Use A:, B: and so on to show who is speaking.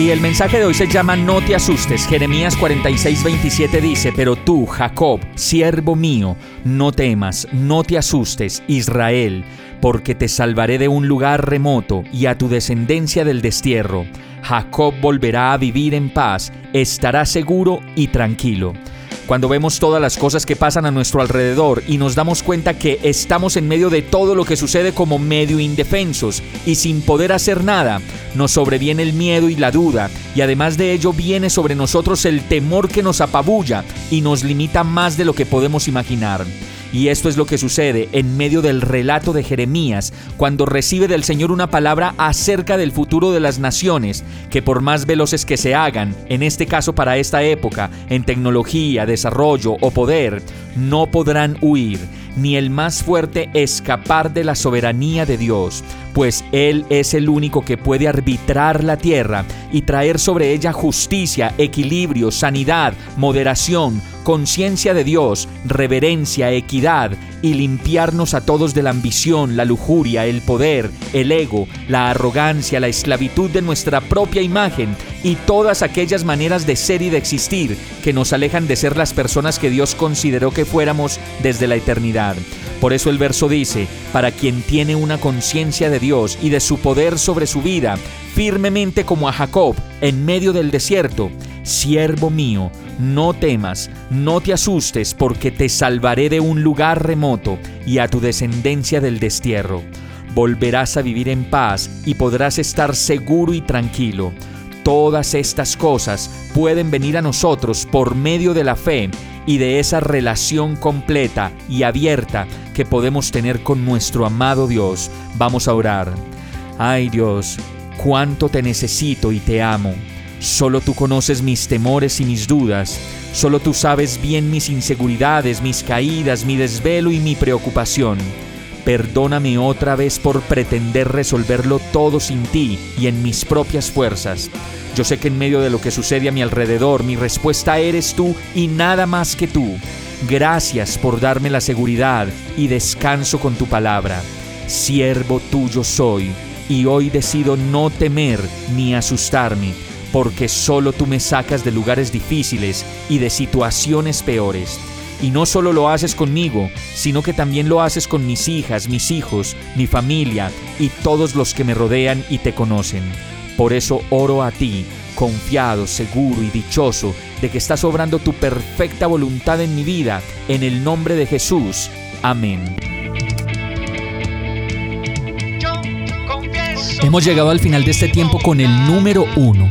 A: Y el mensaje de hoy se llama No te asustes. Jeremías 46, 27 dice, Pero tú, Jacob, siervo mío, no temas, no te asustes, Israel, porque te salvaré de un lugar remoto y a tu descendencia del destierro. Jacob volverá a vivir en paz, estará seguro y tranquilo cuando vemos todas las cosas que pasan a nuestro alrededor y nos damos cuenta que estamos en medio de todo lo que sucede como medio indefensos y sin poder hacer nada, nos sobreviene el miedo y la duda, y además de ello viene sobre nosotros el temor que nos apabulla y nos limita más de lo que podemos imaginar. Y esto es lo que sucede en medio del relato de Jeremías, cuando recibe del Señor una palabra acerca del futuro de las naciones, que por más veloces que se hagan, en este caso para esta época, en tecnología, desarrollo o poder, no podrán huir ni el más fuerte escapar de la soberanía de Dios, pues Él es el único que puede arbitrar la tierra y traer sobre ella justicia, equilibrio, sanidad, moderación, conciencia de Dios, reverencia, equidad, y limpiarnos a todos de la ambición, la lujuria, el poder, el ego, la arrogancia, la esclavitud de nuestra propia imagen y todas aquellas maneras de ser y de existir que nos alejan de ser las personas que Dios consideró que fuéramos desde la eternidad. Por eso el verso dice, para quien tiene una conciencia de Dios y de su poder sobre su vida, firmemente como a Jacob en medio del desierto, siervo mío, no temas, no te asustes, porque te salvaré de un lugar remoto y a tu descendencia del destierro. Volverás a vivir en paz y podrás estar seguro y tranquilo. Todas estas cosas pueden venir a nosotros por medio de la fe y de esa relación completa y abierta que podemos tener con nuestro amado Dios. Vamos a orar. Ay Dios, cuánto te necesito y te amo. Solo tú conoces mis temores y mis dudas. Solo tú sabes bien mis inseguridades, mis caídas, mi desvelo y mi preocupación. Perdóname otra vez por pretender resolverlo todo sin ti y en mis propias fuerzas. Yo sé que en medio de lo que sucede a mi alrededor, mi respuesta eres tú y nada más que tú. Gracias por darme la seguridad y descanso con tu palabra. Siervo tuyo soy, y hoy decido no temer ni asustarme, porque solo tú me sacas de lugares difíciles y de situaciones peores. Y no solo lo haces conmigo, sino que también lo haces con mis hijas, mis hijos, mi familia y todos los que me rodean y te conocen. Por eso oro a ti, confiado, seguro y dichoso de que estás obrando tu perfecta voluntad en mi vida, en el nombre de Jesús. Amén. Hemos llegado al final de este tiempo con el número uno.